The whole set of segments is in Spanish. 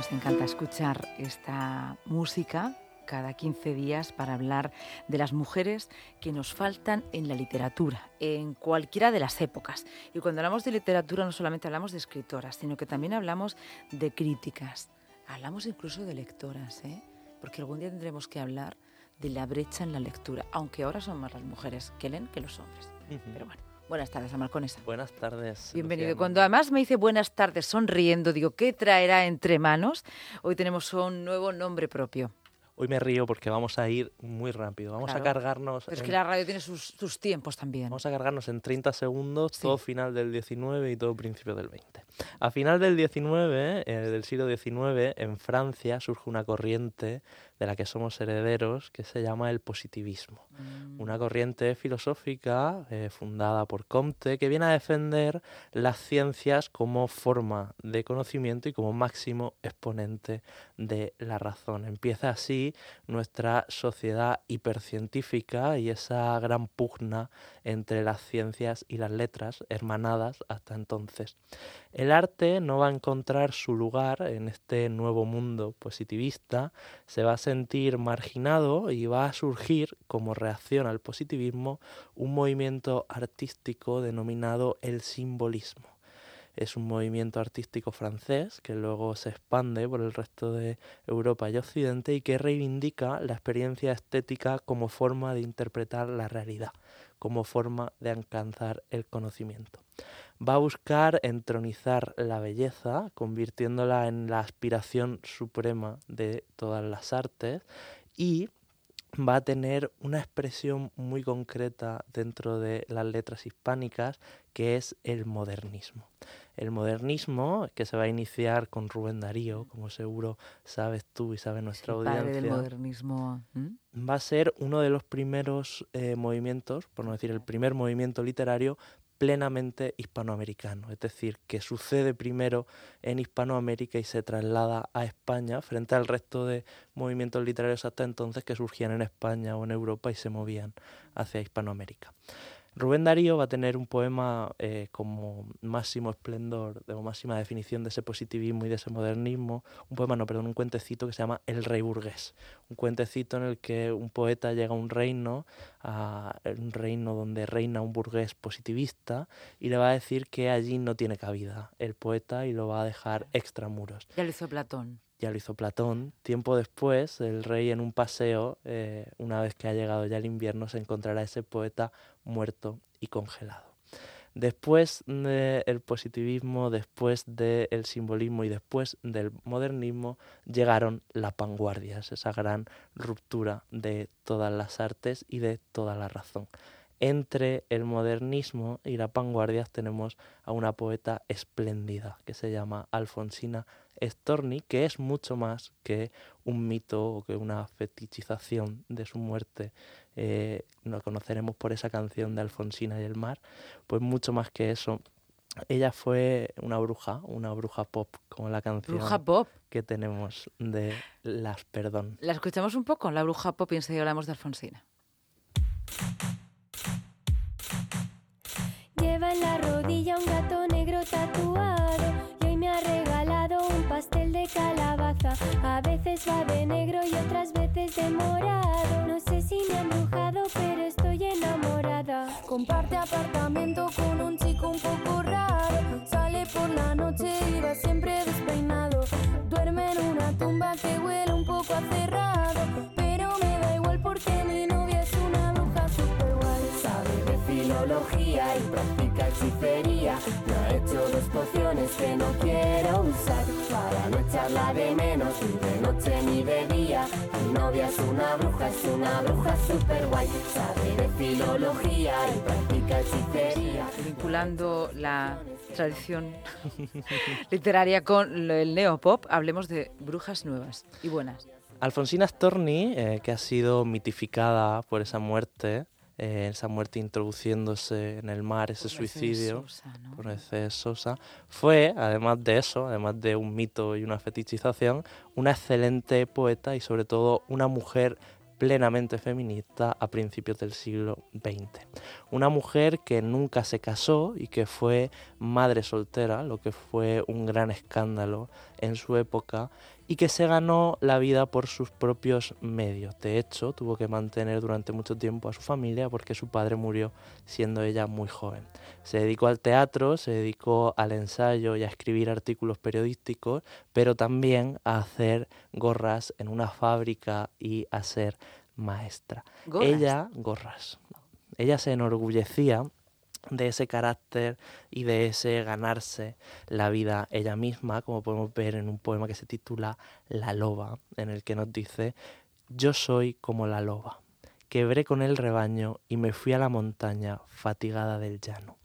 Nos encanta escuchar esta música cada 15 días para hablar de las mujeres que nos faltan en la literatura, en cualquiera de las épocas. Y cuando hablamos de literatura no solamente hablamos de escritoras, sino que también hablamos de críticas, hablamos incluso de lectoras, ¿eh? porque algún día tendremos que hablar de la brecha en la lectura, aunque ahora son más las mujeres que leen que los hombres. Pero bueno. Buenas tardes, Amalconesa. Buenas tardes. Bienvenido. Cuando además me dice buenas tardes sonriendo, digo, ¿qué traerá entre manos? Hoy tenemos un nuevo nombre propio. Hoy me río porque vamos a ir muy rápido. Vamos a cargarnos. Pero es que la radio tiene sus, tiempos también. Vamos a cargarnos en 30 segundos, todo final del 19 y todo principio del 20. A final del 19, eh, del siglo XIX, en Francia surge una corriente de la que somos herederos que se llama el positivismo. Mm. Una corriente filosófica eh, fundada por Comte que viene a defender las ciencias como forma de conocimiento y como máximo exponente de la razón. Empieza así nuestra sociedad hipercientífica y esa gran pugna entre las ciencias y las letras, hermanadas hasta entonces. El arte no va a encontrar su lugar en este nuevo mundo positivista, se va a sentir marginado y va a surgir, como reacción al positivismo, un movimiento artístico denominado el simbolismo es un movimiento artístico francés que luego se expande por el resto de Europa y Occidente y que reivindica la experiencia estética como forma de interpretar la realidad, como forma de alcanzar el conocimiento. Va a buscar entronizar la belleza, convirtiéndola en la aspiración suprema de todas las artes y va a tener una expresión muy concreta dentro de las letras hispánicas que es el modernismo. El modernismo, que se va a iniciar con Rubén Darío, como seguro sabes tú y sabe nuestra audiencia. Padre del modernismo. Va a ser uno de los primeros eh, movimientos, por no decir el primer movimiento literario plenamente hispanoamericano, es decir, que sucede primero en Hispanoamérica y se traslada a España frente al resto de movimientos literarios hasta entonces que surgían en España o en Europa y se movían hacia Hispanoamérica. Rubén Darío va a tener un poema eh, como máximo esplendor, de máxima definición de ese positivismo y de ese modernismo, un poema, no, perdón, un cuentecito que se llama El Rey Burgués, un cuentecito en el que un poeta llega a un reino, a un reino donde reina un burgués positivista y le va a decir que allí no tiene cabida el poeta y lo va a dejar extramuros. Ya lo hizo Platón ya lo hizo Platón. Tiempo después, el rey en un paseo, eh, una vez que ha llegado ya el invierno, se encontrará ese poeta muerto y congelado. Después del positivismo, después del simbolismo y después del modernismo, llegaron las vanguardias, esa gran ruptura de todas las artes y de toda la razón. Entre el modernismo y las vanguardias tenemos a una poeta espléndida que se llama Alfonsina Storni, que es mucho más que un mito o que una fetichización de su muerte. Eh, lo conoceremos por esa canción de Alfonsina y el mar, pues mucho más que eso. Ella fue una bruja, una bruja pop, como la canción ¿Bruja pop? que tenemos de Las Perdón. La escuchamos un poco, la bruja pop, y enseguida hablamos de Alfonsina. Lleva en la rodilla un gato negro tatuado me ha regalado un pastel de calabaza. A veces va de negro y otras veces de morado. No sé si me ha embrujado, pero estoy enamorada. Comparte apartamento con un chico un poco raro. Sale por la noche y va siempre despeinado. Duerme en una tumba que huele un poco a cerrado. Pero me da igual porque mi novia de filología y practica hechicería hecho dos pociones que no quiero usar para no echarla de menos ni de noche ni de día. Mi novia es una bruja, es una bruja super guay, sabe de filología y practica hechicería. Vinculando la tradición literaria con el neopop, hablemos de brujas nuevas y buenas. Alfonsina Storni, eh, que ha sido mitificada por esa muerte, eh, esa muerte introduciéndose en el mar, ese suicidio por Mercedes Sosa, fue, además de eso, además de un mito y una fetichización, una excelente poeta y sobre todo una mujer plenamente feminista a principios del siglo XX. Una mujer que nunca se casó y que fue madre soltera, lo que fue un gran escándalo en su época, y que se ganó la vida por sus propios medios. De hecho, tuvo que mantener durante mucho tiempo a su familia porque su padre murió siendo ella muy joven. Se dedicó al teatro, se dedicó al ensayo y a escribir artículos periodísticos, pero también a hacer gorras en una fábrica y a ser maestra. Ella, gorras. Ella se enorgullecía de ese carácter y de ese ganarse la vida ella misma, como podemos ver en un poema que se titula La loba, en el que nos dice, yo soy como la loba, quebré con el rebaño y me fui a la montaña fatigada del llano.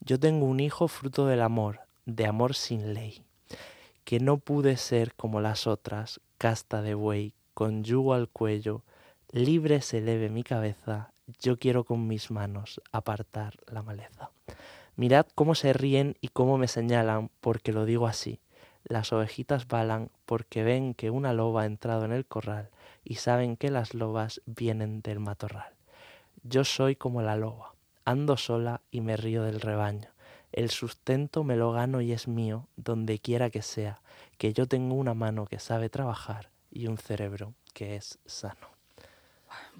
Yo tengo un hijo fruto del amor, de amor sin ley, que no pude ser como las otras, casta de buey, con yugo al cuello, libre se eleve mi cabeza yo quiero con mis manos apartar la maleza. Mirad cómo se ríen y cómo me señalan porque lo digo así. Las ovejitas balan porque ven que una loba ha entrado en el corral y saben que las lobas vienen del matorral. Yo soy como la loba, ando sola y me río del rebaño. El sustento me lo gano y es mío, donde quiera que sea, que yo tengo una mano que sabe trabajar y un cerebro que es sano.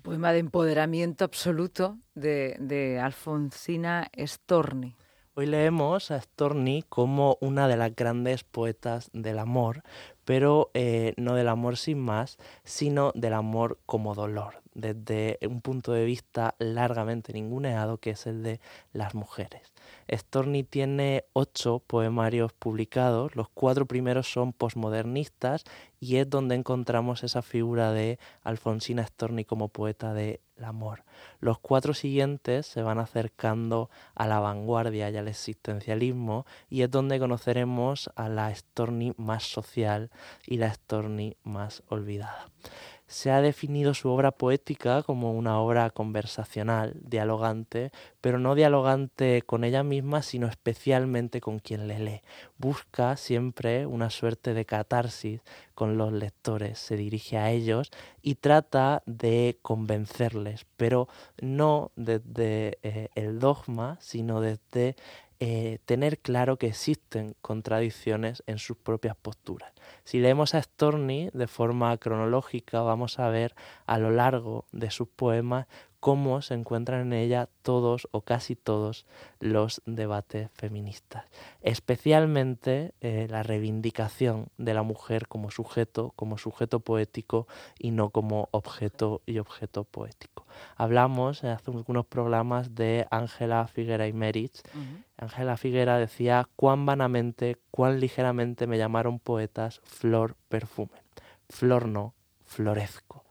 Poema de empoderamiento absoluto de, Alfonsina Storni. Hoy leemos a Storni como una de las grandes poetas del amor, pero eh, no del amor sin más, sino del amor como dolor, desde un punto de vista largamente ninguneado, que es el de las mujeres. Storni tiene ocho poemarios publicados, los cuatro primeros son posmodernistas y es donde encontramos esa figura de Alfonsina Storni como poeta del amor. Los cuatro siguientes se van acercando a la vanguardia y al existencialismo y es donde conoceremos a la Storni más social y la Storni más olvidada se ha definido su obra poética como una obra conversacional, dialogante, pero no dialogante con ella misma, sino especialmente con quien le lee. Busca siempre una suerte de catarsis con los lectores, se dirige a ellos y trata de convencerles, pero no desde eh, el dogma, sino desde eh, tener claro que existen contradicciones en sus propias posturas. Si leemos a Storni de forma cronológica, vamos a ver a lo largo de sus poemas cómo se encuentran en ella todos o casi todos los debates feministas, especialmente eh, la reivindicación de la mujer como sujeto, como sujeto poético y no como objeto y objeto poético. Hablamos hace algunos programas de Ángela Figuera y Meritz. Ángela Figuera decía cuán vanamente, cuán ligeramente me llamaron poetas flor perfume. Flor no, florezco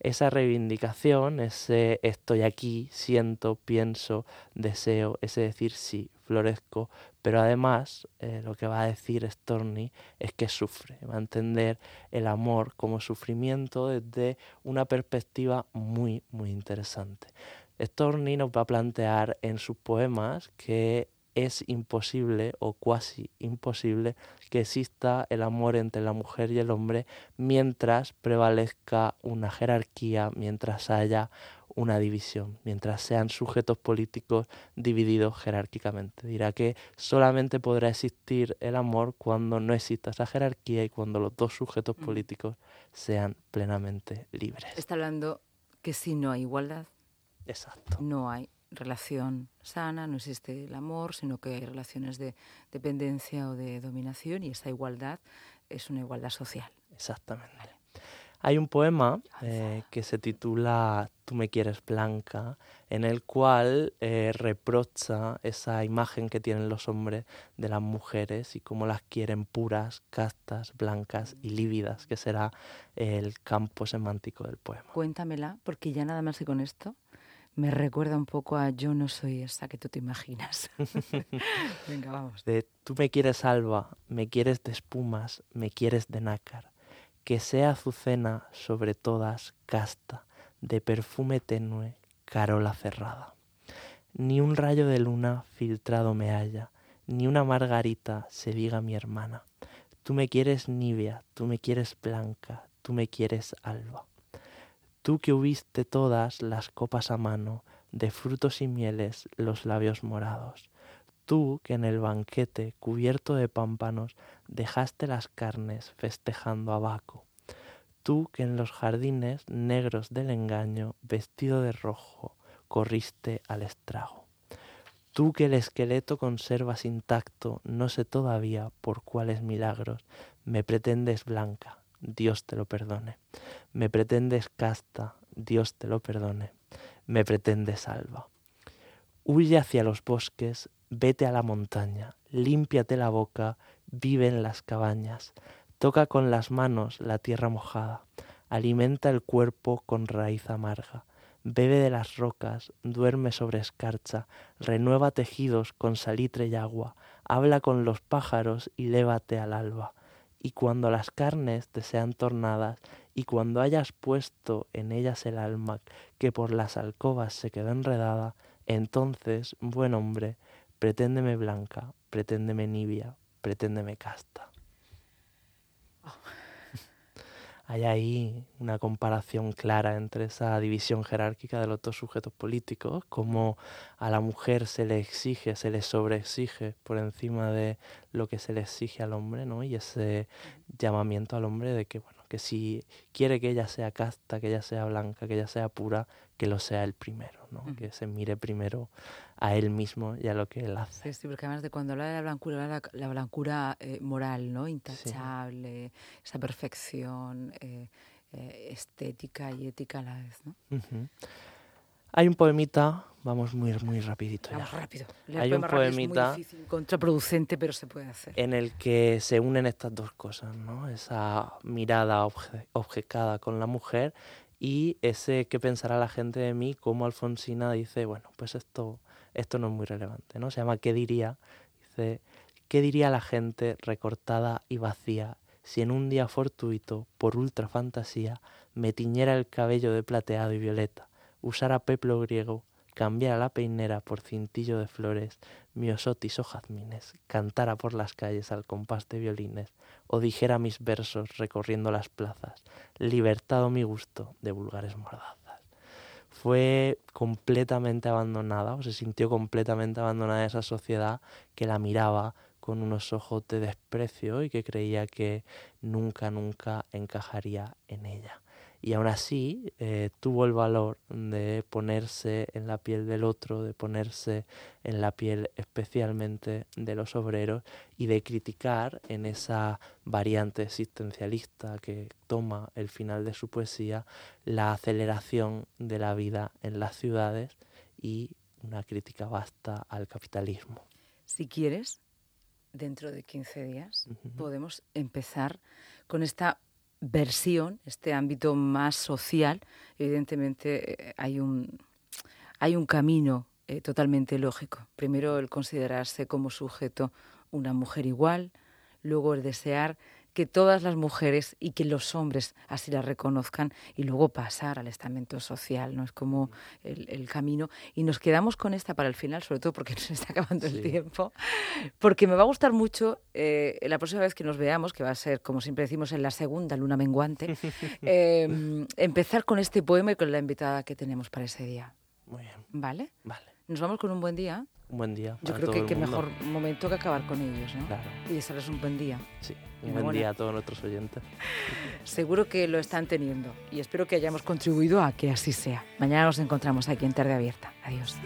esa reivindicación, ese estoy aquí, siento, pienso, deseo, ese decir sí, florezco, pero además eh, lo que va a decir Storni es que sufre, va a entender el amor como sufrimiento desde una perspectiva muy, muy interesante. Storni nos va a plantear en sus poemas que es imposible o cuasi imposible que exista el amor entre la mujer y el hombre mientras prevalezca una jerarquía, mientras haya una división, mientras sean sujetos políticos divididos jerárquicamente. Dirá que solamente podrá existir el amor cuando no exista esa jerarquía y cuando los dos sujetos mm. políticos sean plenamente libres. Está hablando que si no hay igualdad, Exacto. no hay relación sana, no existe el amor, sino que hay relaciones de dependencia o de dominación y esa igualdad es una igualdad social. Exactamente. Hay un poema eh, que se titula Tú me quieres blanca, en el cual eh, reprocha esa imagen que tienen los hombres de las mujeres y cómo las quieren puras, castas, blancas y lívidas, que será el campo semántico del poema. Cuéntamela, porque ya nada más que con esto me recuerda un poco a Yo no soy esa que tú te imaginas. Venga, vamos. De tú me quieres alba, me quieres de espumas, me quieres de nácar, que sea azucena sobre todas casta, de perfume tenue, carola cerrada. Ni un rayo de luna filtrado me halla, ni una margarita se diga mi hermana. Tú me quieres nibia, tú me quieres blanca, tú me quieres alba Tú que hubiste todas las copas a mano, de frutos y mieles los labios morados. Tú que en el banquete cubierto de pámpanos dejaste las carnes festejando a Baco. Tú que en los jardines negros del engaño, vestido de rojo, corriste al estrago. Tú que el esqueleto conservas intacto, no sé todavía por cuáles milagros, me pretendes blanca, Dios te lo perdone. Me pretendes casta, Dios te lo perdone. Me pretendes salva. Huye hacia los bosques, vete a la montaña, límpiate la boca, vive en las cabañas, toca con las manos la tierra mojada, alimenta el cuerpo con raíz amarga, bebe de las rocas, duerme sobre escarcha, renueva tejidos con salitre y agua, habla con los pájaros y lévate al alba y cuando las carnes te sean tornadas, y cuando hayas puesto en ellas el alma que por las alcobas se quedó enredada, entonces, buen hombre, preténdeme blanca, preténdeme nibia, preténdeme casta. Hay ahí una comparación clara entre esa división jerárquica de los dos sujetos políticos, como a la mujer se le exige, se le sobreexige por encima de lo que se le exige al hombre, ¿no? Y ese llamamiento al hombre de que, bueno, que si quiere que ella sea casta, que ella sea blanca, que ella sea pura, que lo sea el primero, ¿no? Que se mire primero a él mismo y a lo que él hace. Sí, porque además de cuando habla de la blancura, la, la blancura eh, moral, ¿no? Intachable, esa perfección eh, eh, estética y ética a la vez, ¿no? Hay un poemita, vamos muy, muy rapidito vamos rápido. Hay un poemita... Es muy difícil, contraproducente, pero se puede hacer. En el que se unen estas dos cosas, ¿no? Esa mirada obcecada con la mujer y ese que pensará la gente de mí, como Alfonsina dice, bueno, pues esto, esto no es muy relevante, ¿no? Se llama ¿Qué diría? Dice, ¿qué diría la gente recortada y vacía si en un día fortuito, por ultra fantasía, me tiñera el cabello de plateado y violeta? Usara peplo griego, cambiara la peinera por cintillo de flores, miosotis o jazmines, cantara por las calles al compás de violines, o dijera mis versos recorriendo las plazas, libertado mi gusto de vulgares mordazas. Fue completamente abandonada, o se sintió completamente abandonada esa sociedad que la miraba con unos ojos de desprecio y que creía que nunca, nunca encajaría en ella y aún así eh, tuvo el valor de ponerse en la piel del otro, de ponerse en la piel especialmente de los obreros y de criticar en esa variante existencialista que toma el final de su poesía la aceleración de la vida en las ciudades y una crítica vasta al capitalismo. Si quieres, dentro de 15 días podemos empezar con esta versión, este ámbito más social, evidentemente eh, hay un, hay un camino eh, totalmente lógico. Primero el considerarse como sujeto una mujer igual, luego el desear que todas las mujeres y que los hombres así la reconozcan y luego pasar al estamento social, ¿no? Es como el, camino. Y nos quedamos con esta para el final, sobre todo porque nos está acabando el tiempo, porque me va a gustar mucho eh, la próxima vez que nos veamos, que va a ser, como siempre decimos, en la segunda luna menguante, em, empezar con este poema y con la invitada que tenemos para ese día. Muy bien. ¿Vale? Vale. Nos vamos con un buen día. Un buen día. Yo creo que qué mejor momento que acabar con ellos, ¿no? Claro. Y desearles un buen día. Sí, un buen día a todos nuestros oyentes. Seguro que lo están teniendo y espero que hayamos contribuido a que así sea. Mañana nos encontramos aquí en Tarde Abierta. Adiós.